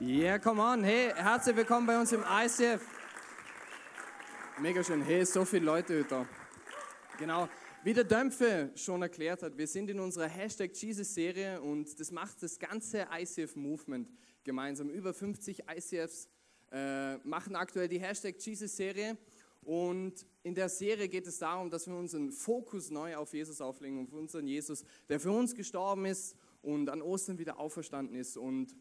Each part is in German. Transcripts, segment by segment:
Yeah, come on. Hey, herzlich willkommen bei uns im ICF. Mega schön. Hey, so viele Leute da. Genau. Wie der Dämpfe schon erklärt hat, wir sind in unserer Hashtag Jesus-Serie und das macht das ganze ICF-Movement gemeinsam. Über 50 ICFs äh, machen aktuell die Hashtag Jesus-Serie und in der Serie geht es darum, dass wir unseren Fokus neu auf Jesus auflegen, auf unseren Jesus, der für uns gestorben ist und an Ostern wieder auferstanden ist. Und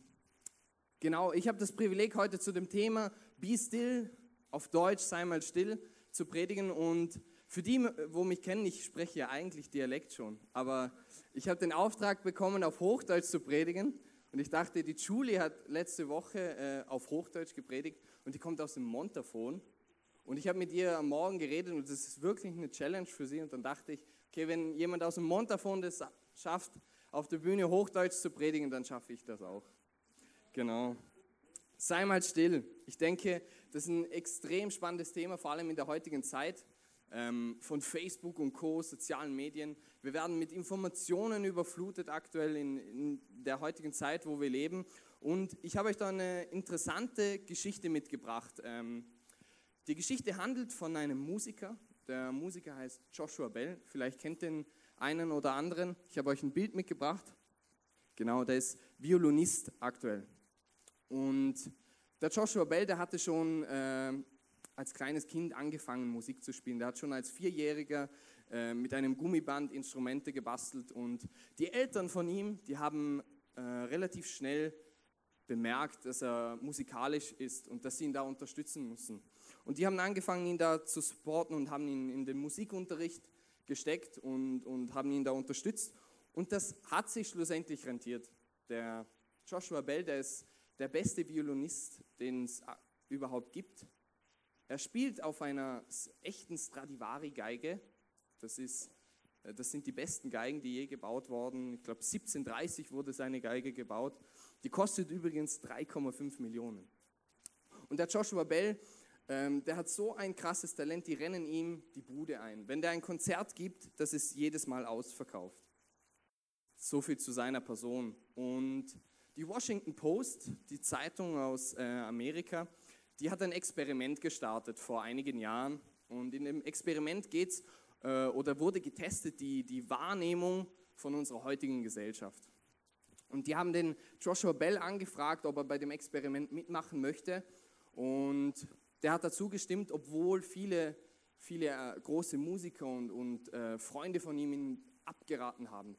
Genau, ich habe das Privileg heute zu dem Thema Be Still, auf Deutsch sei mal still, zu predigen. Und für die, wo mich kennen, ich spreche ja eigentlich Dialekt schon, aber ich habe den Auftrag bekommen, auf Hochdeutsch zu predigen. Und ich dachte, die Julie hat letzte Woche äh, auf Hochdeutsch gepredigt und die kommt aus dem Montafon. Und ich habe mit ihr am Morgen geredet und das ist wirklich eine Challenge für sie. Und dann dachte ich, okay, wenn jemand aus dem Montafon das schafft, auf der Bühne Hochdeutsch zu predigen, dann schaffe ich das auch. Genau. Sei mal still. Ich denke, das ist ein extrem spannendes Thema, vor allem in der heutigen Zeit ähm, von Facebook und Co., sozialen Medien. Wir werden mit Informationen überflutet aktuell in, in der heutigen Zeit, wo wir leben. Und ich habe euch da eine interessante Geschichte mitgebracht. Ähm, die Geschichte handelt von einem Musiker. Der Musiker heißt Joshua Bell. Vielleicht kennt den einen oder anderen. Ich habe euch ein Bild mitgebracht. Genau, der ist Violinist aktuell. Und der Joshua Bell, der hatte schon äh, als kleines Kind angefangen, Musik zu spielen. Der hat schon als Vierjähriger äh, mit einem Gummiband Instrumente gebastelt. Und die Eltern von ihm, die haben äh, relativ schnell bemerkt, dass er musikalisch ist und dass sie ihn da unterstützen müssen. Und die haben angefangen, ihn da zu supporten und haben ihn in den Musikunterricht gesteckt und, und haben ihn da unterstützt. Und das hat sich schlussendlich rentiert. Der Joshua Bell, der ist der beste Violinist, den es äh, überhaupt gibt. Er spielt auf einer echten Stradivari-Geige. Das, äh, das sind die besten Geigen, die je gebaut wurden. Ich glaube, 1730 wurde seine Geige gebaut. Die kostet übrigens 3,5 Millionen. Und der Joshua Bell, ähm, der hat so ein krasses Talent, die rennen ihm die Bude ein. Wenn der ein Konzert gibt, das ist jedes Mal ausverkauft. So viel zu seiner Person. Und die Washington Post, die Zeitung aus äh, Amerika, die hat ein Experiment gestartet vor einigen Jahren. Und in dem Experiment geht es äh, oder wurde getestet die, die Wahrnehmung von unserer heutigen Gesellschaft. Und die haben den Joshua Bell angefragt, ob er bei dem Experiment mitmachen möchte. Und der hat dazu gestimmt, obwohl viele, viele äh, große Musiker und, und äh, Freunde von ihm ihn abgeraten haben.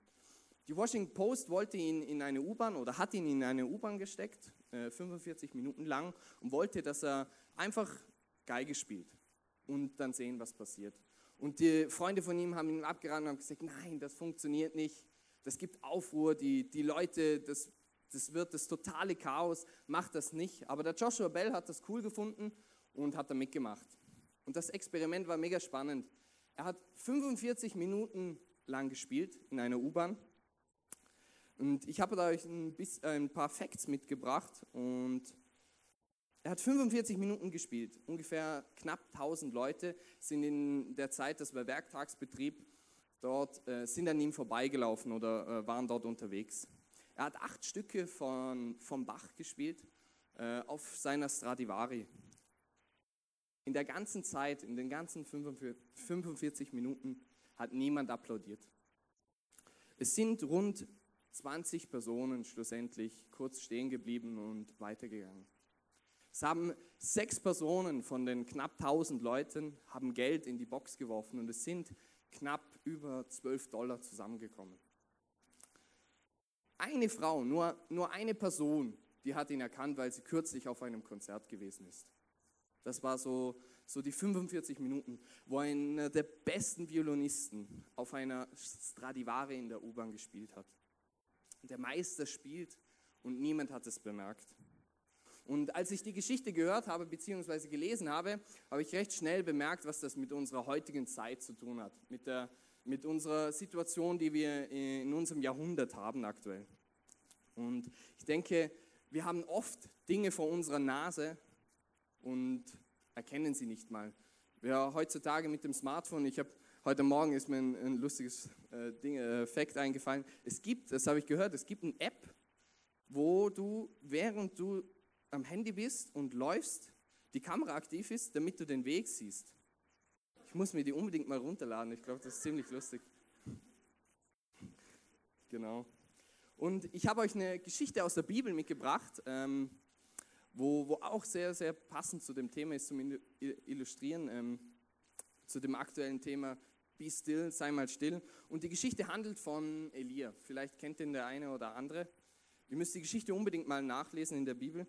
Die Washington Post wollte ihn in eine U-Bahn oder hat ihn in eine U-Bahn gesteckt, äh, 45 Minuten lang, und wollte, dass er einfach Geige spielt und dann sehen, was passiert. Und die Freunde von ihm haben ihn abgeraten und haben gesagt, nein, das funktioniert nicht, das gibt Aufruhr, die, die Leute, das, das wird das totale Chaos, macht das nicht. Aber der Joshua Bell hat das cool gefunden und hat da mitgemacht. Und das Experiment war mega spannend. Er hat 45 Minuten lang gespielt in einer U-Bahn und ich habe da euch ein, bisschen, äh, ein paar Facts mitgebracht und er hat 45 Minuten gespielt. Ungefähr knapp 1000 Leute sind in der Zeit, das war Werktagsbetrieb, dort äh, sind an ihm vorbeigelaufen oder äh, waren dort unterwegs. Er hat acht Stücke von, vom Bach gespielt äh, auf seiner Stradivari. In der ganzen Zeit, in den ganzen 45, 45 Minuten hat niemand applaudiert. Es sind rund 20 Personen schlussendlich kurz stehen geblieben und weitergegangen. Es haben sechs Personen von den knapp 1000 Leuten haben Geld in die Box geworfen und es sind knapp über 12 Dollar zusammengekommen. Eine Frau, nur, nur eine Person, die hat ihn erkannt, weil sie kürzlich auf einem Konzert gewesen ist. Das war so, so die 45 Minuten, wo einer der besten Violinisten auf einer Stradivari in der U-Bahn gespielt hat der Meister spielt und niemand hat es bemerkt. Und als ich die Geschichte gehört habe bzw. gelesen habe, habe ich recht schnell bemerkt, was das mit unserer heutigen Zeit zu tun hat, mit, der, mit unserer Situation, die wir in unserem Jahrhundert haben aktuell. Und ich denke, wir haben oft Dinge vor unserer Nase und erkennen sie nicht mal. Wir heutzutage mit dem Smartphone, ich habe Heute Morgen ist mir ein, ein lustiges äh, Ding, äh, Fact eingefallen. Es gibt, das habe ich gehört, es gibt eine App, wo du, während du am Handy bist und läufst, die Kamera aktiv ist, damit du den Weg siehst. Ich muss mir die unbedingt mal runterladen. Ich glaube, das ist ziemlich lustig. Genau. Und ich habe euch eine Geschichte aus der Bibel mitgebracht, ähm, wo, wo auch sehr, sehr passend zu dem Thema ist zum Illustrieren, ähm, zu dem aktuellen Thema Be still, sei mal still. Und die Geschichte handelt von Elia. Vielleicht kennt ihn der eine oder andere. Ihr müsst die Geschichte unbedingt mal nachlesen in der Bibel.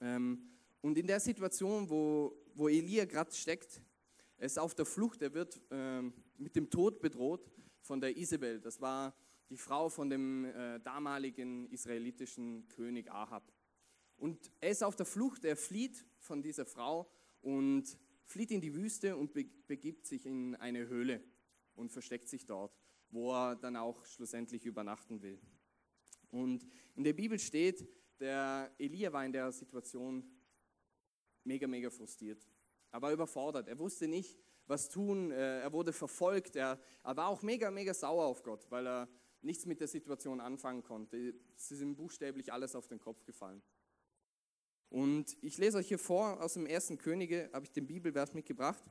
Ähm, und in der Situation, wo, wo Elia gerade steckt, er ist auf der Flucht, er wird ähm, mit dem Tod bedroht von der Isabel. Das war die Frau von dem äh, damaligen israelitischen König Ahab. Und er ist auf der Flucht, er flieht von dieser Frau und flieht in die Wüste und begibt sich in eine Höhle und versteckt sich dort, wo er dann auch schlussendlich übernachten will. Und in der Bibel steht, der Elia war in der Situation mega, mega frustriert. Er war überfordert. Er wusste nicht, was tun. Äh, er wurde verfolgt. Er, er war auch mega, mega sauer auf Gott, weil er nichts mit der Situation anfangen konnte. Es ist ihm buchstäblich alles auf den Kopf gefallen. Und ich lese euch hier vor aus dem ersten Könige, habe ich den Bibelvers mitgebracht.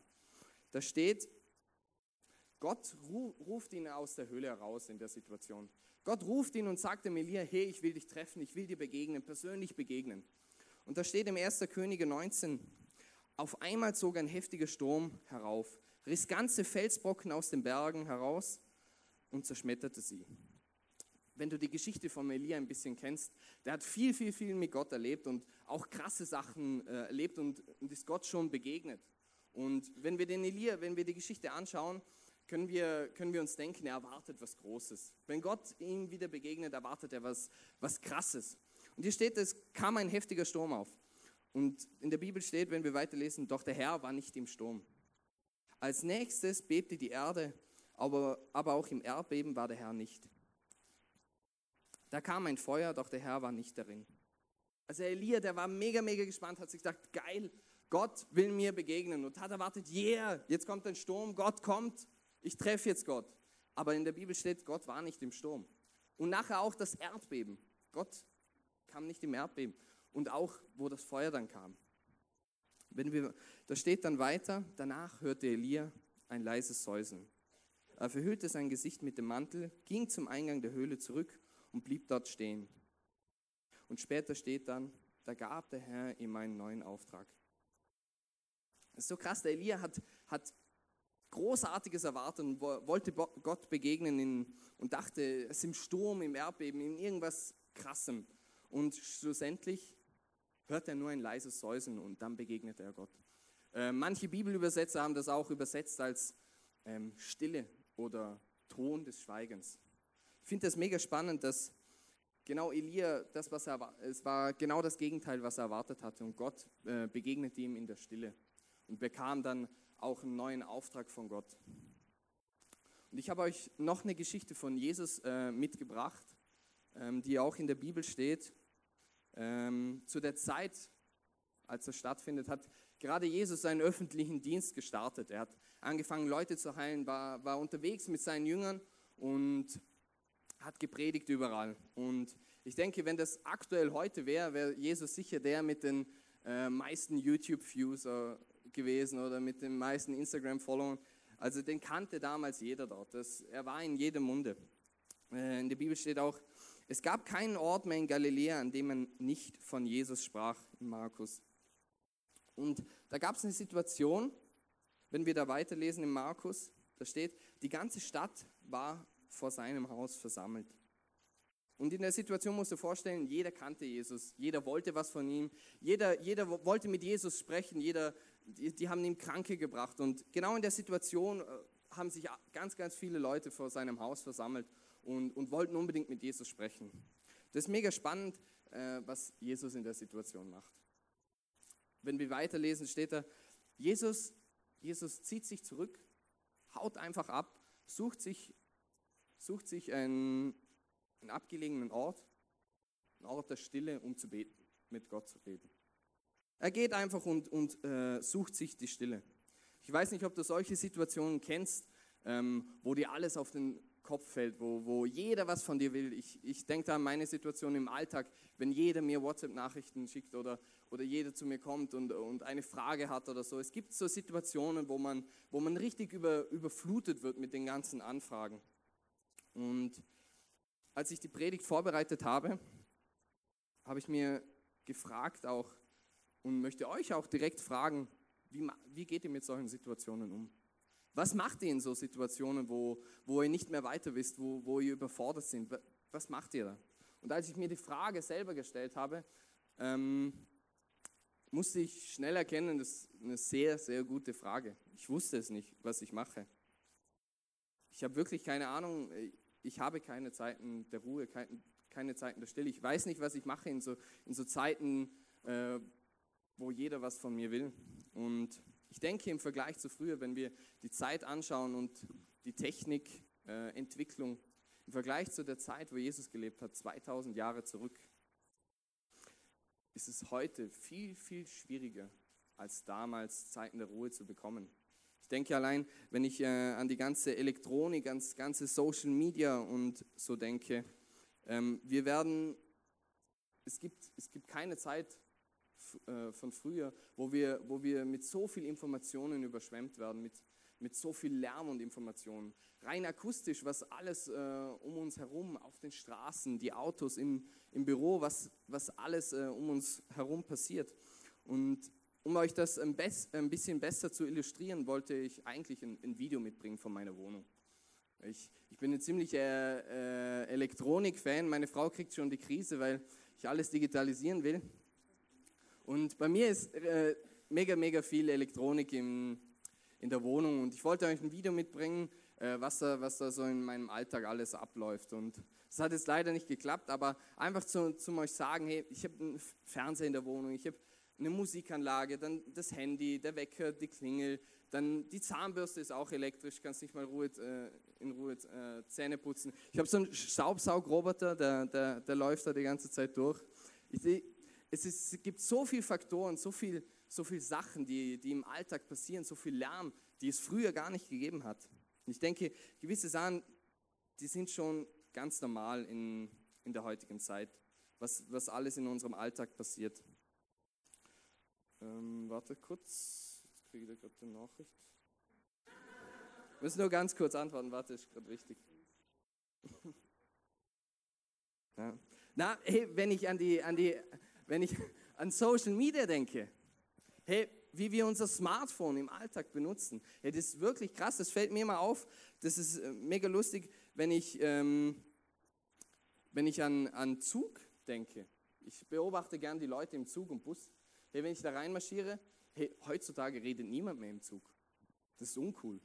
Da steht, Gott ruft ihn aus der Höhle heraus in der Situation. Gott ruft ihn und sagt dem Elia, hey, ich will dich treffen, ich will dir begegnen, persönlich begegnen. Und da steht im 1. Könige 19, auf einmal zog ein heftiger Sturm herauf, riss ganze Felsbrocken aus den Bergen heraus und zerschmetterte sie. Wenn du die Geschichte von Elia ein bisschen kennst, der hat viel, viel, viel mit Gott erlebt und auch krasse Sachen äh, erlebt und, und ist Gott schon begegnet. Und wenn wir den Elia, wenn wir die Geschichte anschauen, können wir, können wir uns denken, er erwartet was Großes. Wenn Gott ihm wieder begegnet, erwartet er was, was Krasses. Und hier steht, es kam ein heftiger Sturm auf. Und in der Bibel steht, wenn wir weiterlesen, doch der Herr war nicht im Sturm. Als nächstes bebte die Erde, aber, aber auch im Erdbeben war der Herr nicht. Da kam ein Feuer, doch der Herr war nicht darin. Also Elia, der war mega, mega gespannt, hat sich gedacht, geil, Gott will mir begegnen und hat erwartet, yeah, jetzt kommt ein Sturm, Gott kommt, ich treffe jetzt Gott. Aber in der Bibel steht, Gott war nicht im Sturm. Und nachher auch das Erdbeben. Gott kam nicht im Erdbeben und auch, wo das Feuer dann kam. Wenn wir, da steht dann weiter, danach hörte Elia ein leises Säuseln. Er verhüllte sein Gesicht mit dem Mantel, ging zum Eingang der Höhle zurück und blieb dort stehen. Und später steht dann, da gab der Herr ihm einen neuen Auftrag. Das ist so krass, der Elia hat, hat Großartiges erwartet und wollte Gott begegnen in, und dachte, es ist im Sturm, im Erdbeben, in irgendwas Krassem. Und schlussendlich hört er nur ein leises Säuseln und dann begegnet er Gott. Äh, manche Bibelübersetzer haben das auch übersetzt als ähm, Stille oder Ton des Schweigens. Ich finde das mega spannend, dass genau Elia, das, was er, es war genau das Gegenteil, was er erwartet hatte. Und Gott äh, begegnete ihm in der Stille und bekam dann auch einen neuen Auftrag von Gott. Und ich habe euch noch eine Geschichte von Jesus äh, mitgebracht, ähm, die auch in der Bibel steht. Ähm, zu der Zeit, als es stattfindet, hat gerade Jesus seinen öffentlichen Dienst gestartet. Er hat angefangen, Leute zu heilen, war, war unterwegs mit seinen Jüngern und hat gepredigt überall. Und ich denke, wenn das aktuell heute wäre, wäre Jesus sicher der mit den äh, meisten YouTube-Views äh, gewesen oder mit den meisten Instagram-Followern. Also den kannte damals jeder dort. Das, er war in jedem Munde. Äh, in der Bibel steht auch, es gab keinen Ort mehr in Galiläa, an dem man nicht von Jesus sprach, in Markus. Und da gab es eine Situation, wenn wir da weiterlesen in Markus, da steht, die ganze Stadt war vor seinem Haus versammelt. Und in der Situation musst du vorstellen, jeder kannte Jesus, jeder wollte was von ihm, jeder, jeder wollte mit Jesus sprechen, jeder, die, die haben ihm Kranke gebracht. Und genau in der Situation äh, haben sich ganz, ganz viele Leute vor seinem Haus versammelt und, und wollten unbedingt mit Jesus sprechen. Das ist mega spannend, äh, was Jesus in der Situation macht. Wenn wir weiterlesen, steht da, Jesus, Jesus zieht sich zurück, haut einfach ab, sucht sich, sucht sich einen, einen abgelegenen Ort, einen Ort der Stille, um zu beten, mit Gott zu reden. Er geht einfach und, und äh, sucht sich die Stille. Ich weiß nicht, ob du solche Situationen kennst, ähm, wo dir alles auf den Kopf fällt, wo, wo jeder was von dir will. Ich, ich denke da an meine Situation im Alltag, wenn jeder mir WhatsApp-Nachrichten schickt oder, oder jeder zu mir kommt und, und eine Frage hat oder so. Es gibt so Situationen, wo man, wo man richtig über, überflutet wird mit den ganzen Anfragen. Und als ich die Predigt vorbereitet habe, habe ich mir gefragt auch und möchte euch auch direkt fragen, wie, wie geht ihr mit solchen Situationen um? Was macht ihr in so Situationen, wo, wo ihr nicht mehr weiter wisst, wo, wo ihr überfordert sind? Was macht ihr da? Und als ich mir die Frage selber gestellt habe, ähm, musste ich schnell erkennen, das ist eine sehr, sehr gute Frage. Ich wusste es nicht, was ich mache. Ich habe wirklich keine Ahnung, ich habe keine Zeiten der Ruhe, keine, keine Zeiten der Stille. Ich weiß nicht, was ich mache in so, in so Zeiten, äh, wo jeder was von mir will. Und ich denke im Vergleich zu früher, wenn wir die Zeit anschauen und die Technikentwicklung, äh, im Vergleich zu der Zeit, wo Jesus gelebt hat, 2000 Jahre zurück, ist es heute viel, viel schwieriger, als damals Zeiten der Ruhe zu bekommen. Ich denke allein, wenn ich äh, an die ganze Elektronik, ans ganze Social Media und so denke, ähm, wir werden, es gibt, es gibt keine Zeit äh, von früher, wo wir, wo wir mit so viel Informationen überschwemmt werden, mit, mit so viel Lärm und Informationen. Rein akustisch, was alles äh, um uns herum, auf den Straßen, die Autos, im, im Büro, was, was alles äh, um uns herum passiert. Und um euch das ein, ein, bisschen besser zu illustrieren, wollte ich eigentlich ein, ein Video mitbringen von meiner Wohnung. Ich, ich bin ein ziemlicher äh, Elektronik-Fan. Meine Frau kriegt schon die Krise, weil ich alles digitalisieren will. Und bei mir ist äh, mega, mega viel Elektronik im, in der Wohnung und ich wollte euch ein Video mitbringen, äh, was, da, was da so in meinem Alltag alles abläuft. Und es hat jetzt leider nicht geklappt, aber einfach zu, zum euch sagen, hey, ich habe einen Fernseher in der Wohnung, ich habe eine Musikanlage, dann das Handy, der Wecker, die Klingel, dann die Zahnbürste ist auch elektrisch, kannst nicht mal Ruhe, äh, in Ruhe äh, Zähne putzen. Ich habe so einen Staubsaugroboter, der, der, der läuft da die ganze Zeit durch. Ich, es, ist, es gibt so viele Faktoren, so viele so viel Sachen, die, die im Alltag passieren, so viel Lärm, die es früher gar nicht gegeben hat. Ich denke, gewisse Sachen, die sind schon ganz normal in, in der heutigen Zeit, was, was alles in unserem Alltag passiert. Ähm, warte kurz, jetzt kriege ich gerade eine Nachricht. Ich muss nur ganz kurz antworten, warte, ist gerade wichtig. ja. Na, hey, wenn ich an die, an die wenn ich an Social Media denke, hey, wie wir unser Smartphone im Alltag benutzen, hey, das ist wirklich krass, das fällt mir immer auf, das ist äh, mega lustig, wenn ich, ähm, wenn ich an, an Zug denke. Ich beobachte gern die Leute im Zug und Bus. Hey, wenn ich da reinmarschiere, hey, heutzutage redet niemand mehr im Zug. Das ist uncool.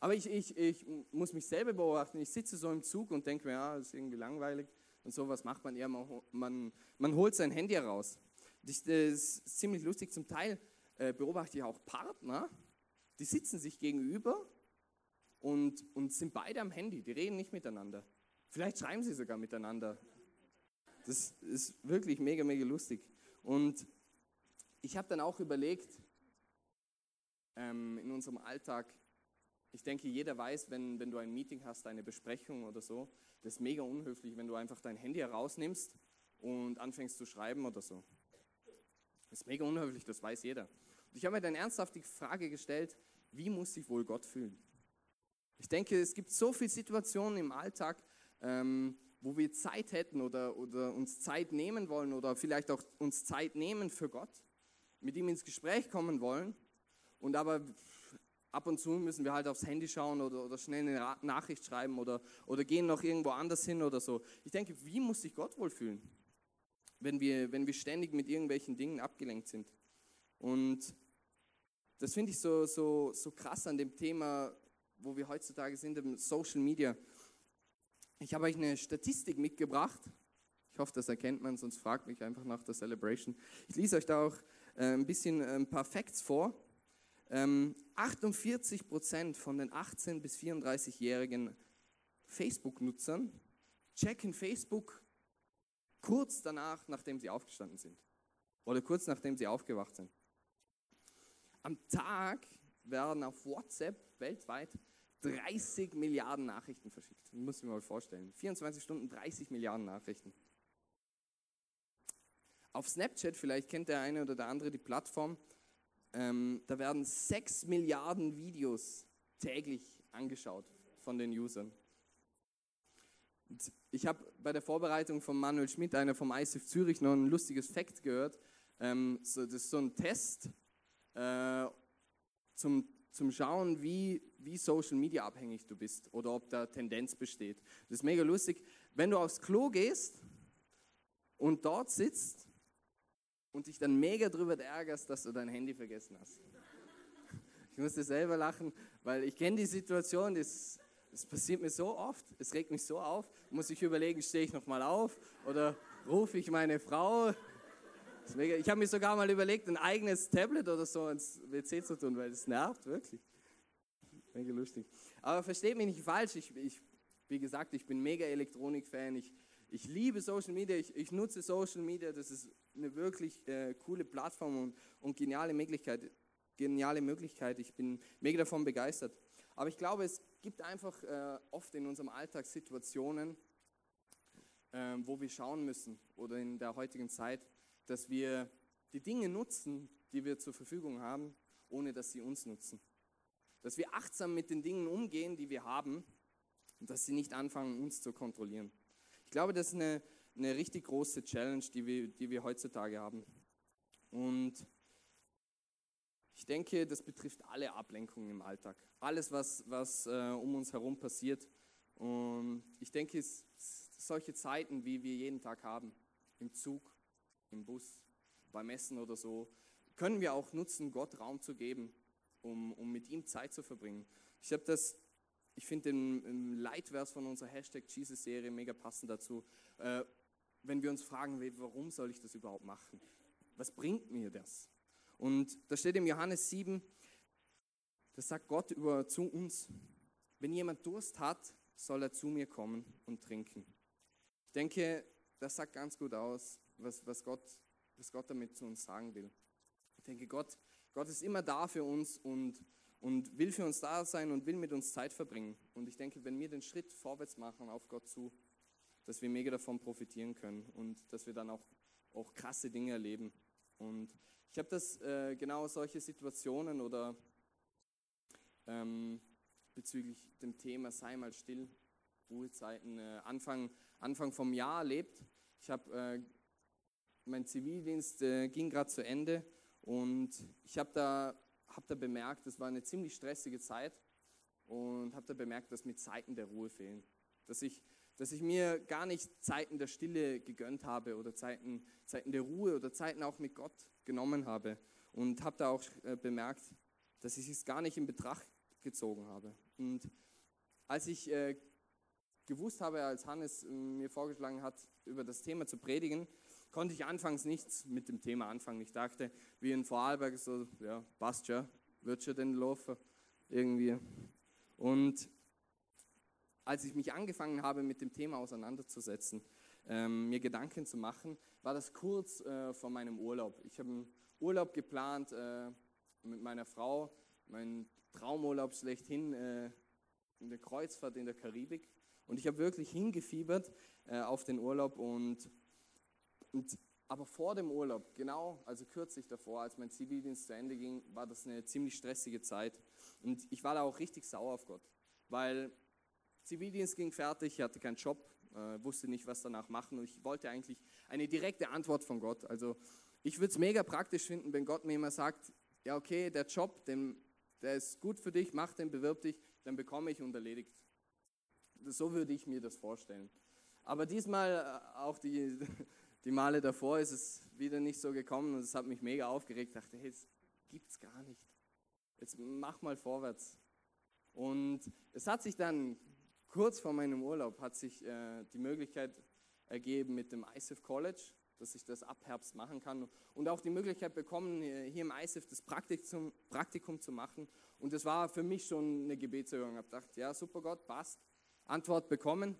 Aber ich, ich, ich muss mich selber beobachten. Ich sitze so im Zug und denke mir, ja, das ist irgendwie langweilig und sowas macht man eher, man, man holt sein Handy heraus. Das ist ziemlich lustig. Zum Teil äh, beobachte ich auch Partner, die sitzen sich gegenüber und, und sind beide am Handy. Die reden nicht miteinander. Vielleicht schreiben sie sogar miteinander. Das ist wirklich mega, mega lustig. Und ich habe dann auch überlegt, ähm, in unserem Alltag, ich denke, jeder weiß, wenn, wenn du ein Meeting hast, eine Besprechung oder so, das ist mega unhöflich, wenn du einfach dein Handy herausnimmst und anfängst zu schreiben oder so. Das ist mega unhöflich, das weiß jeder. Und ich habe mir dann ernsthaft die Frage gestellt, wie muss sich wohl Gott fühlen? Ich denke, es gibt so viele Situationen im Alltag, ähm, wo wir Zeit hätten oder, oder uns Zeit nehmen wollen oder vielleicht auch uns Zeit nehmen für Gott, mit ihm ins Gespräch kommen wollen und aber ab und zu müssen wir halt aufs Handy schauen oder, oder schnell eine Nachricht schreiben oder, oder gehen noch irgendwo anders hin oder so. Ich denke, wie muss sich Gott wohl fühlen, wenn wir, wenn wir ständig mit irgendwelchen Dingen abgelenkt sind? Und das finde ich so, so, so krass an dem Thema, wo wir heutzutage sind, im Social Media. Ich habe euch eine Statistik mitgebracht. Ich hoffe, das erkennt man, sonst fragt mich einfach nach der Celebration. Ich lese euch da auch äh, ein bisschen äh, ein paar Facts vor. 48 ähm, Prozent von den 18- bis 34-jährigen Facebook-Nutzern checken Facebook kurz danach, nachdem sie aufgestanden sind. Oder kurz nachdem sie aufgewacht sind. Am Tag werden auf WhatsApp weltweit 30 Milliarden Nachrichten verschickt. Das muss ich mir mal vorstellen. 24 Stunden, 30 Milliarden Nachrichten. Auf Snapchat, vielleicht kennt der eine oder der andere die Plattform, ähm, da werden 6 Milliarden Videos täglich angeschaut von den Usern. Und ich habe bei der Vorbereitung von Manuel Schmidt, einer vom ISIF Zürich, noch ein lustiges Fakt gehört. Ähm, so, das ist so ein Test äh, zum, zum Schauen, wie, wie Social Media abhängig du bist oder ob da Tendenz besteht. Das ist mega lustig. Wenn du aufs Klo gehst und dort sitzt und dich dann mega drüber ärgerst, dass du dein Handy vergessen hast. Ich musste selber lachen, weil ich kenne die Situation, das, das passiert mir so oft, es regt mich so auf, muss ich überlegen, stehe ich nochmal auf oder rufe ich meine Frau. Ich habe mir sogar mal überlegt, ein eigenes Tablet oder so ins WC zu tun, weil das nervt wirklich. Mega lustig. Aber versteht mich nicht falsch, ich, ich, wie gesagt, ich bin mega Elektronik-Fan, ich, ich liebe Social Media, ich, ich, nutze Social Media, das ist eine wirklich äh, coole Plattform und, und, geniale Möglichkeit. Geniale Möglichkeit. Ich bin mega davon begeistert. Aber ich glaube, es gibt einfach äh, oft in unserem Alltag Situationen, äh, wo wir schauen müssen oder in der heutigen Zeit, dass wir die Dinge nutzen, die wir zur Verfügung haben, ohne dass sie uns nutzen. Dass wir achtsam mit den Dingen umgehen, die wir haben, und dass sie nicht anfangen, uns zu kontrollieren. Ich glaube, das ist eine, eine richtig große Challenge, die wir, die wir heutzutage haben. Und ich denke, das betrifft alle Ablenkungen im Alltag. Alles, was, was äh, um uns herum passiert. Und ich denke, es, solche Zeiten, wie wir jeden Tag haben, im Zug, im Bus, beim Essen oder so, können wir auch nutzen, Gott Raum zu geben, um, um mit ihm Zeit zu verbringen. Ich habe das ich finde den Leitvers von unserer Hashtag Jesus-Serie mega passend dazu. Äh, wenn wir uns fragen, warum soll ich das überhaupt machen? Was bringt mir das? Und da steht im Johannes 7, da sagt Gott über zu uns, wenn jemand Durst hat, soll er zu mir kommen und trinken. Ich denke, das sagt ganz gut aus, was, was, Gott, was Gott damit zu uns sagen will. Ich denke, Gott, Gott ist immer da für uns und und will für uns da sein und will mit uns Zeit verbringen. Und ich denke, wenn wir den Schritt vorwärts machen auf Gott zu, dass wir mega davon profitieren können und dass wir dann auch, auch krasse Dinge erleben. Und ich habe das äh, genau solche Situationen oder ähm, bezüglich dem Thema sei mal still, Ruhezeiten, äh, Anfang, Anfang vom Jahr erlebt. Ich habe äh, mein Zivildienst äh, ging gerade zu Ende und ich habe da habe da bemerkt, es war eine ziemlich stressige Zeit und habe da bemerkt, dass mir Zeiten der Ruhe fehlen. Dass ich, dass ich mir gar nicht Zeiten der Stille gegönnt habe oder Zeiten, Zeiten der Ruhe oder Zeiten auch mit Gott genommen habe. Und habe da auch äh, bemerkt, dass ich es gar nicht in Betracht gezogen habe. Und als ich äh, gewusst habe, als Hannes äh, mir vorgeschlagen hat, über das Thema zu predigen, konnte ich anfangs nichts mit dem Thema anfangen. Ich dachte, wie in Vorarlberg, so, ja, passt schon, wird schon denn laufen, irgendwie. Und als ich mich angefangen habe, mit dem Thema auseinanderzusetzen, ähm, mir Gedanken zu machen, war das kurz äh, vor meinem Urlaub. Ich habe einen Urlaub geplant äh, mit meiner Frau, mein Traumurlaub schlechthin, äh, in der Kreuzfahrt in der Karibik. Und ich habe wirklich hingefiebert äh, auf den Urlaub und und, aber vor dem Urlaub, genau, also kürzlich davor, als mein Zivildienst zu Ende ging, war das eine ziemlich stressige Zeit. Und ich war da auch richtig sauer auf Gott, weil Zivildienst ging fertig, ich hatte keinen Job, äh, wusste nicht, was danach machen und ich wollte eigentlich eine direkte Antwort von Gott. Also ich würde es mega praktisch finden, wenn Gott mir immer sagt, ja okay, der Job, den, der ist gut für dich, mach den, bewirb dich, dann bekomme ich und erledigt. So würde ich mir das vorstellen. Aber diesmal äh, auch die, die Male davor ist es wieder nicht so gekommen und es hat mich mega aufgeregt. Ich dachte, hey, das gibt's gar nicht. Jetzt mach mal vorwärts. Und es hat sich dann kurz vor meinem Urlaub hat sich äh, die Möglichkeit ergeben mit dem ISIF College, dass ich das ab Herbst machen kann und auch die Möglichkeit bekommen, hier im ISIF das Praktikum, Praktikum zu machen. Und das war für mich schon eine Gebetserhörung. Ich habe gedacht, ja, super Gott, passt. Antwort bekommen.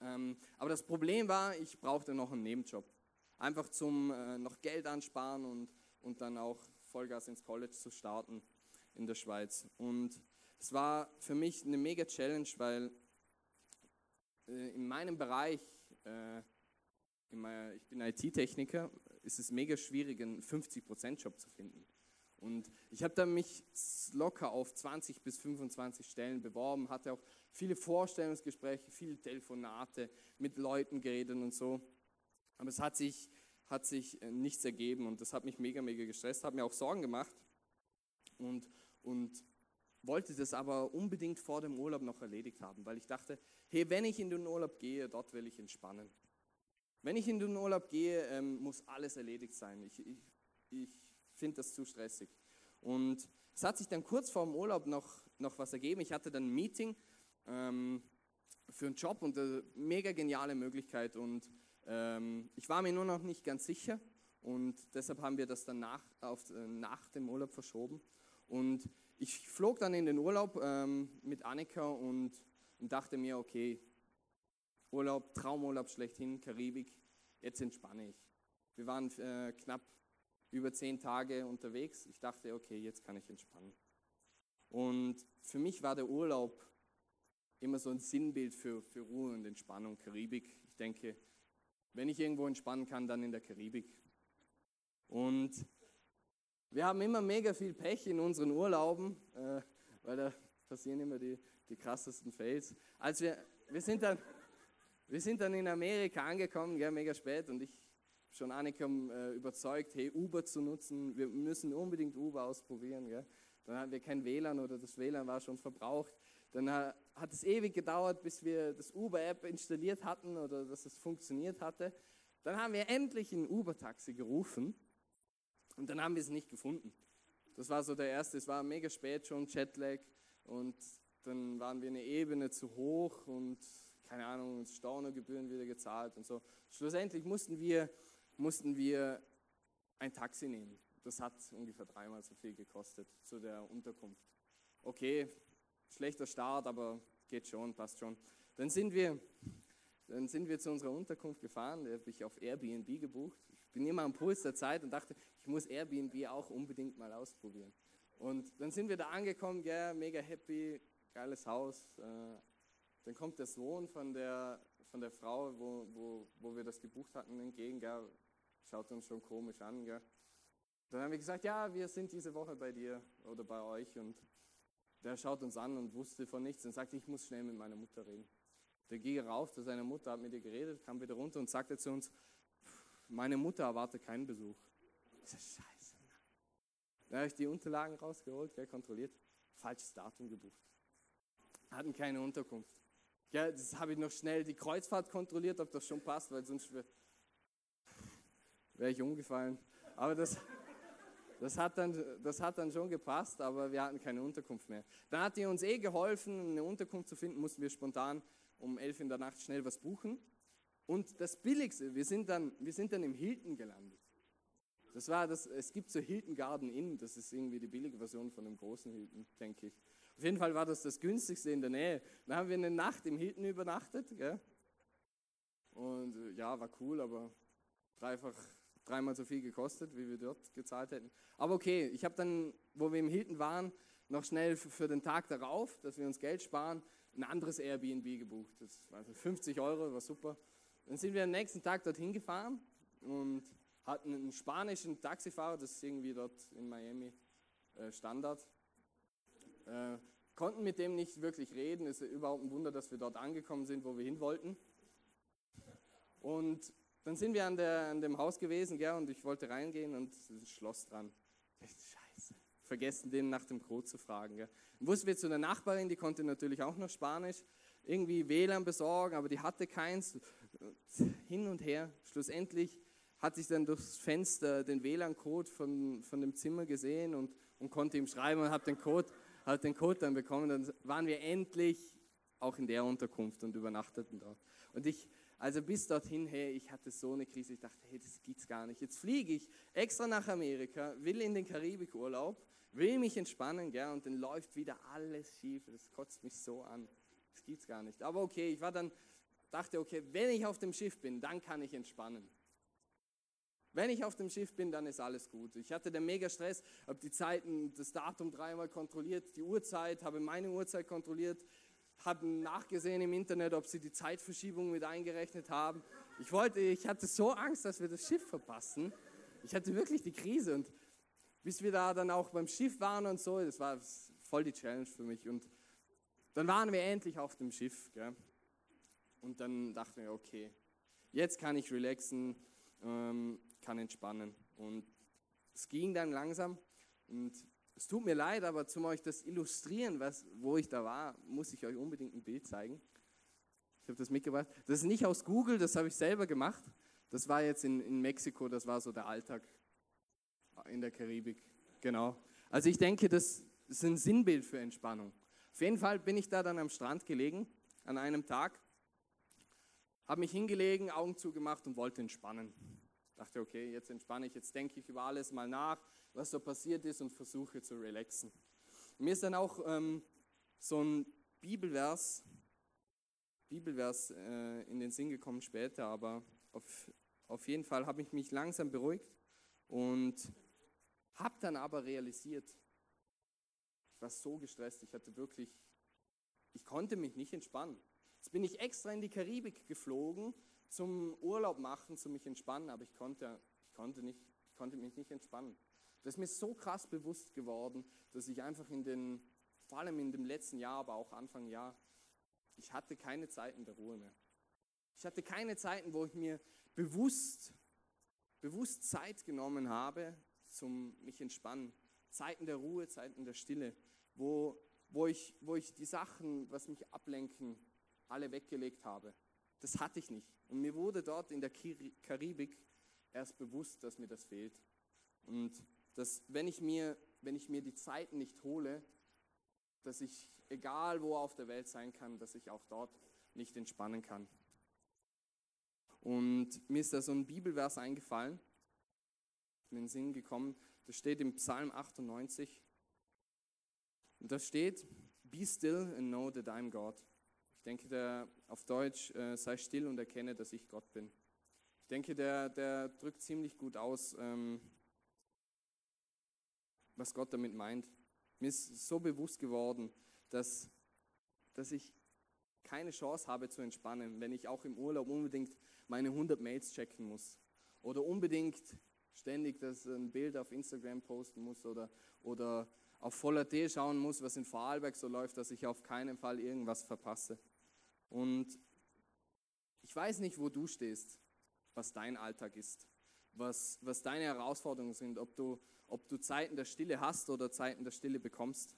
Ähm, aber das Problem war, ich brauchte noch einen Nebenjob. Einfach zum äh, noch Geld ansparen und, und dann auch Vollgas ins College zu starten in der Schweiz. Und es war für mich eine mega Challenge, weil äh, in meinem Bereich, äh, in meiner, ich bin IT-Techniker, ist es mega schwierig, einen 50%-Job zu finden. Und ich habe dann mich locker auf 20 bis 25 Stellen beworben, hatte auch viele Vorstellungsgespräche, viele Telefonate mit Leuten geredet und so. Aber es hat sich, hat sich äh, nichts ergeben und das hat mich mega, mega gestresst, hat mir auch Sorgen gemacht und, und wollte das aber unbedingt vor dem Urlaub noch erledigt haben, weil ich dachte, hey, wenn ich in den Urlaub gehe, dort will ich entspannen. Wenn ich in den Urlaub gehe, ähm, muss alles erledigt sein. Ich, ich, ich finde das zu stressig. Und es hat sich dann kurz vor dem Urlaub noch, noch was ergeben. Ich hatte dann ein Meeting ähm, für einen Job und eine mega geniale Möglichkeit. Und ähm, ich war mir nur noch nicht ganz sicher. Und deshalb haben wir das dann nach, auf, äh, nach dem Urlaub verschoben. Und ich flog dann in den Urlaub ähm, mit Annika und, und dachte mir, okay, Urlaub, Traumurlaub schlechthin, Karibik, jetzt entspanne ich. Wir waren äh, knapp über zehn Tage unterwegs. Ich dachte, okay, jetzt kann ich entspannen. Und für mich war der Urlaub immer so ein Sinnbild für, für Ruhe und Entspannung, Karibik. Ich denke, wenn ich irgendwo entspannen kann, dann in der Karibik. Und wir haben immer mega viel Pech in unseren Urlauben, äh, weil da passieren immer die, die krassesten Fails. Als wir, wir, sind dann, wir sind dann in Amerika angekommen, ja, mega spät, und ich schon Annika äh, überzeugt, hey, Uber zu nutzen, wir müssen unbedingt Uber ausprobieren. Gell? Dann hatten wir kein WLAN oder das WLAN war schon verbraucht. Dann hat es ewig gedauert, bis wir das Uber-App installiert hatten oder dass es funktioniert hatte. Dann haben wir endlich ein Uber-Taxi gerufen und dann haben wir es nicht gefunden. Das war so der erste, es war mega spät schon, Jetlag und dann waren wir eine Ebene zu hoch und keine Ahnung, Stornogebühren wieder gezahlt und so. Schlussendlich mussten wir mussten wir ein Taxi nehmen. Das hat ungefähr dreimal so viel gekostet zu der Unterkunft. Okay, schlechter Start, aber geht schon, passt schon. Dann sind wir, dann sind wir zu unserer Unterkunft gefahren, die habe ich auf Airbnb gebucht. Ich bin immer am Puls der Zeit und dachte, ich muss Airbnb auch unbedingt mal ausprobieren. Und dann sind wir da angekommen, ja, mega happy, geiles Haus. Äh, dann kommt der Sohn von der, von der Frau, wo, wo, wo wir das gebucht hatten, entgegen, gell, schaut uns schon komisch an. Gell? Dann haben wir gesagt, ja, wir sind diese Woche bei dir oder bei euch und der schaut uns an und wusste von nichts und sagte, ich muss schnell mit meiner Mutter reden. Der ging rauf zu seiner Mutter, hat mit ihr geredet, kam wieder runter und sagte zu uns, meine Mutter erwartet keinen Besuch. Ich sag, scheiße. Da habe ich die Unterlagen rausgeholt, gell, kontrolliert, falsches Datum gebucht. Hatten keine Unterkunft. Ja, das habe ich noch schnell die Kreuzfahrt kontrolliert, ob das schon passt, weil sonst wäre ich umgefallen. Aber das, das, hat dann, das hat dann schon gepasst, aber wir hatten keine Unterkunft mehr. Dann hat die uns eh geholfen, eine Unterkunft zu finden, mussten wir spontan um elf in der Nacht schnell was buchen. Und das Billigste, wir sind dann, wir sind dann im Hilton gelandet. Das war das, es gibt so Hilton Garden Inn, das ist irgendwie die billige Version von dem großen Hilton, denke ich. Auf jeden Fall war das das günstigste in der Nähe. Dann haben wir eine Nacht im Hilton übernachtet, gell? Und äh, ja, war cool, aber dreifach dreimal so viel gekostet, wie wir dort gezahlt hätten. Aber okay, ich habe dann, wo wir im Hilton waren, noch schnell für den Tag darauf, dass wir uns Geld sparen, ein anderes Airbnb gebucht. Das war also 50 Euro, war super. Dann sind wir am nächsten Tag dorthin gefahren und hatten einen spanischen Taxifahrer, das ist irgendwie dort in Miami äh, Standard. Äh, konnten mit dem nicht wirklich reden, ist überhaupt ein Wunder, dass wir dort angekommen sind, wo wir hin wollten. Und dann sind wir an, der, an dem Haus gewesen, gell, und ich wollte reingehen und ein Schloss dran. Scheiße. Vergessen, den nach dem Code zu fragen. Gell. Dann mussten wir zu einer Nachbarin, die konnte natürlich auch noch Spanisch, irgendwie WLAN besorgen, aber die hatte keins. Hin und her. Schlussendlich hatte ich dann durchs Fenster den WLAN-Code von, von dem Zimmer gesehen und, und konnte ihm schreiben und habe den Code, hab den Code dann bekommen. Dann waren wir endlich auch in der Unterkunft und übernachteten dort. Und ich, also bis dorthin, hey, ich hatte so eine Krise, ich dachte, hey, das gibt's gar nicht. Jetzt fliege ich extra nach Amerika, will in den Karibikurlaub, will mich entspannen, gell, und dann läuft wieder alles schief. Das kotzt mich so an. Das gibt's gar nicht. Aber okay, ich war dann, dachte, okay, wenn ich auf dem Schiff bin, dann kann ich entspannen. Wenn ich auf dem Schiff bin, dann ist alles gut. Ich hatte den mega Stress, habe die Zeiten, das Datum dreimal kontrolliert, die Uhrzeit, habe meine Uhrzeit kontrolliert, habe nachgesehen im Internet, ob sie die Zeitverschiebung mit eingerechnet haben. Ich wollte, ich hatte so Angst, dass wir das Schiff verpassen. Ich hatte wirklich die Krise und bis wir da dann auch beim Schiff waren und so, das war voll die Challenge für mich. Und dann waren wir endlich auf dem Schiff. Gell? Und dann dachten wir, okay, jetzt kann ich relaxen, ähm, kann entspannen. Und es ging dann langsam. Und es tut mir leid, aber zum euch das illustrieren, was, wo ich da war, muss ich euch unbedingt ein Bild zeigen. Ich habe das mitgebracht. Das ist nicht aus Google, das habe ich selber gemacht. Das war jetzt in, in Mexiko, das war so der Alltag in der Karibik. Genau. Also ich denke, das ist ein Sinnbild für Entspannung. Auf jeden Fall bin ich da dann am Strand gelegen, an einem Tag, habe mich hingelegen, Augen zugemacht und wollte entspannen. Dachte, okay, jetzt entspanne ich, jetzt denke ich über alles mal nach, was so passiert ist und versuche zu relaxen. Mir ist dann auch ähm, so ein Bibelvers, Bibelvers äh, in den Sinn gekommen später, aber auf, auf jeden Fall habe ich mich langsam beruhigt und habe dann aber realisiert, ich war so gestresst, ich hatte wirklich, ich konnte mich nicht entspannen. Jetzt bin ich extra in die Karibik geflogen zum Urlaub machen, zum mich entspannen, aber ich konnte, ich konnte, nicht, ich konnte mich nicht entspannen. Das ist mir so krass bewusst geworden, dass ich einfach in den, vor allem in dem letzten Jahr, aber auch Anfang Jahr, ich hatte keine Zeiten der Ruhe mehr. Ich hatte keine Zeiten, wo ich mir bewusst, bewusst Zeit genommen habe, zum mich entspannen. Zeiten der Ruhe, Zeiten der Stille wo, wo, ich, wo ich die Sachen, was mich ablenken, alle weggelegt habe. Das hatte ich nicht. Und mir wurde dort in der Karibik erst bewusst, dass mir das fehlt. Und dass, wenn ich mir, wenn ich mir die Zeiten nicht hole, dass ich, egal wo auf der Welt sein kann, dass ich auch dort nicht entspannen kann. Und mir ist da so ein Bibelvers eingefallen, in den Sinn gekommen, das steht im Psalm 98, und da steht, Be still and know that I'm God. Ich denke, der auf Deutsch, äh, sei still und erkenne, dass ich Gott bin. Ich denke, der, der drückt ziemlich gut aus, ähm, was Gott damit meint. Mir ist so bewusst geworden, dass, dass ich keine Chance habe zu entspannen, wenn ich auch im Urlaub unbedingt meine 100 Mails checken muss oder unbedingt ständig das ein Bild auf Instagram posten muss oder, oder auf Voller T schauen muss, was in Vorarlberg so läuft, dass ich auf keinen Fall irgendwas verpasse. Und ich weiß nicht, wo du stehst, was dein Alltag ist, was, was deine Herausforderungen sind, ob du, ob du Zeiten der Stille hast oder Zeiten der Stille bekommst.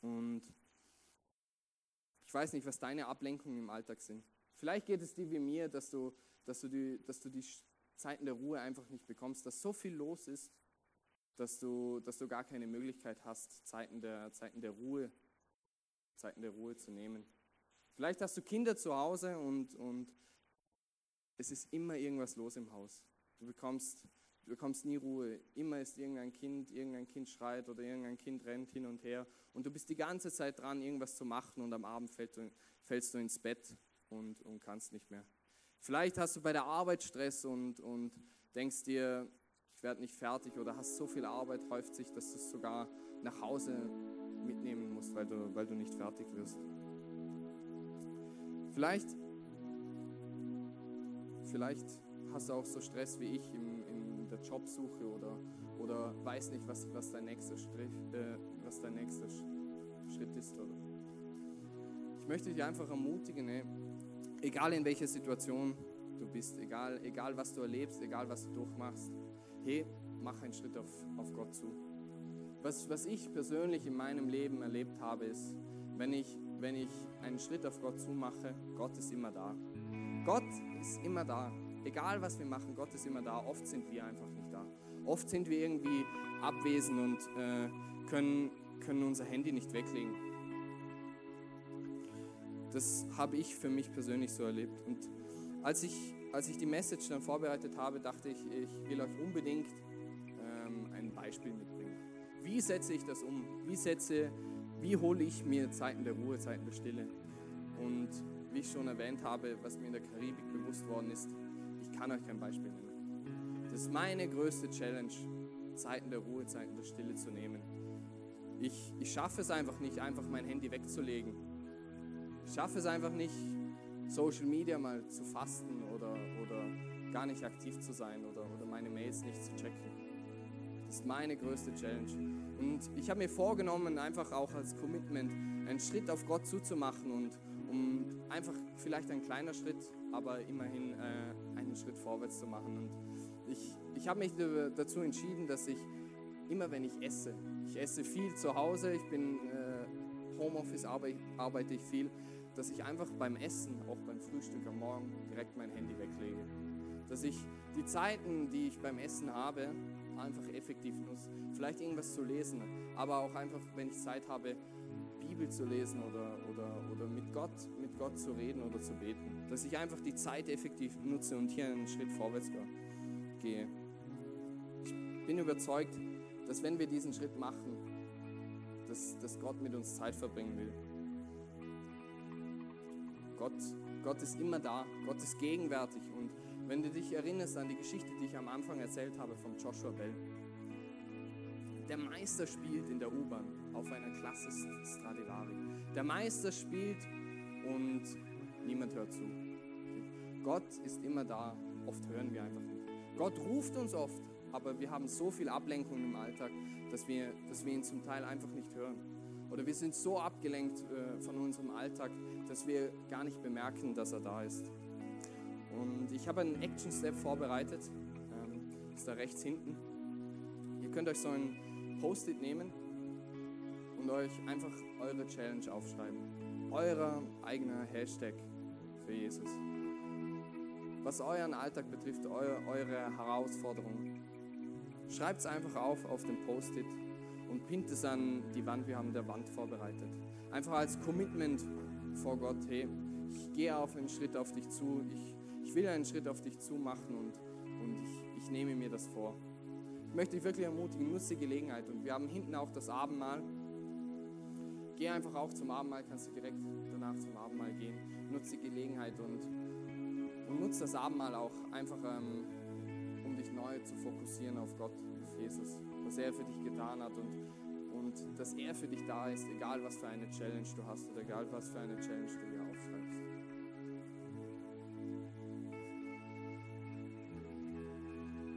Und ich weiß nicht, was deine Ablenkungen im Alltag sind. Vielleicht geht es dir wie mir, dass du, dass du, die, dass du die Zeiten der Ruhe einfach nicht bekommst, dass so viel los ist dass du, dass du gar keine Möglichkeit hast, Zeiten der, Zeiten der Ruhe, Zeiten der Ruhe zu nehmen. Vielleicht hast du Kinder zu Hause und, und es ist immer irgendwas los im Haus. Du bekommst, du bekommst nie Ruhe. Immer ist irgendein Kind, irgendein Kind schreit oder irgendein Kind rennt hin und her und du bist die ganze Zeit dran, irgendwas zu machen und am Abend fällst du, fällst du ins Bett und, und kannst nicht mehr. Vielleicht hast du bei der Arbeit Stress und, und denkst dir, ich werde nicht fertig oder hast so viel Arbeit, häuft sich, dass du es sogar nach Hause mitnehmen musst, weil du, weil du nicht fertig wirst. Vielleicht, vielleicht hast du auch so Stress wie ich in der Jobsuche oder, oder weiß nicht, was, was, dein nächster Strich, äh, was dein nächster Schritt ist. Oder. Ich möchte dich einfach ermutigen, ey, egal in welcher Situation du bist, egal, egal was du erlebst, egal was du durchmachst, hey, mach einen Schritt auf, auf Gott zu. Was, was ich persönlich in meinem Leben erlebt habe, ist, wenn ich, wenn ich einen Schritt auf Gott zumache, Gott ist immer da. Gott ist immer da. Egal was wir machen, Gott ist immer da. Oft sind wir einfach nicht da. Oft sind wir irgendwie abwesend und äh, können, können unser Handy nicht weglegen. Das habe ich für mich persönlich so erlebt. Und als ich als ich die Message dann vorbereitet habe, dachte ich, ich will euch unbedingt ähm, ein Beispiel mitbringen. Wie setze ich das um? Wie setze, wie hole ich mir Zeiten der Ruhe, Zeiten der Stille? Und wie ich schon erwähnt habe, was mir in der Karibik bewusst worden ist, kann euch kein Beispiel nennen. Das ist meine größte Challenge, Zeiten der Ruhe, Zeiten der Stille zu nehmen. Ich, ich schaffe es einfach nicht, einfach mein Handy wegzulegen. Ich schaffe es einfach nicht, Social Media mal zu fasten oder, oder gar nicht aktiv zu sein oder, oder meine Mails nicht zu checken. Das ist meine größte Challenge. Und ich habe mir vorgenommen, einfach auch als Commitment, einen Schritt auf Gott zuzumachen und um einfach vielleicht ein kleiner Schritt, aber immerhin äh, einen Schritt vorwärts zu machen. Und ich, ich habe mich dazu entschieden, dass ich immer, wenn ich esse, ich esse viel zu Hause, ich bin äh, Homeoffice, arbeite, arbeite ich viel, dass ich einfach beim Essen, auch beim Frühstück am Morgen, direkt mein Handy weglege. Dass ich die Zeiten, die ich beim Essen habe, einfach effektiv nutze. Vielleicht irgendwas zu lesen, aber auch einfach, wenn ich Zeit habe, Bibel zu lesen oder, oder, oder mit, Gott, mit Gott zu reden oder zu beten. Dass ich einfach die Zeit effektiv nutze und hier einen Schritt vorwärts gehe. Ich bin überzeugt, dass wenn wir diesen Schritt machen, dass, dass Gott mit uns Zeit verbringen will. Gott, Gott ist immer da, Gott ist gegenwärtig. Und wenn du dich erinnerst an die Geschichte, die ich am Anfang erzählt habe von Joshua Bell, der Meister spielt in der U-Bahn auf einer Klasse Stradivari. Der Meister spielt und niemand hört zu. Gott ist immer da, oft hören wir einfach nicht. Gott ruft uns oft, aber wir haben so viel Ablenkung im Alltag, dass wir, dass wir ihn zum Teil einfach nicht hören. Oder wir sind so abgelenkt äh, von unserem Alltag, dass wir gar nicht bemerken, dass er da ist. Und ich habe einen Action Step vorbereitet, ähm, ist da rechts hinten. Ihr könnt euch so ein Post-it nehmen und euch einfach eure Challenge aufschreiben. Euer eigener Hashtag für Jesus. Was euren Alltag betrifft, eure, eure Herausforderungen. Schreibt es einfach auf auf dem Post-it und pinnt es an die Wand. Wir haben der Wand vorbereitet. Einfach als Commitment vor Gott, hey, ich gehe auf einen Schritt auf dich zu, ich, ich will einen Schritt auf dich zu machen und, und ich, ich nehme mir das vor. Ich möchte dich wirklich ermutigen, nutze die Gelegenheit und wir haben hinten auch das Abendmahl. Geh einfach auch zum Abendmahl, kannst du direkt danach zum Abendmahl gehen. Nutze die Gelegenheit und, und nutze das Abendmahl auch einfach, ähm, um dich neu zu fokussieren auf Gott, auf Jesus was er für dich getan hat und, und dass er für dich da ist, egal was für eine Challenge du hast oder egal was für eine Challenge du aufschreibst.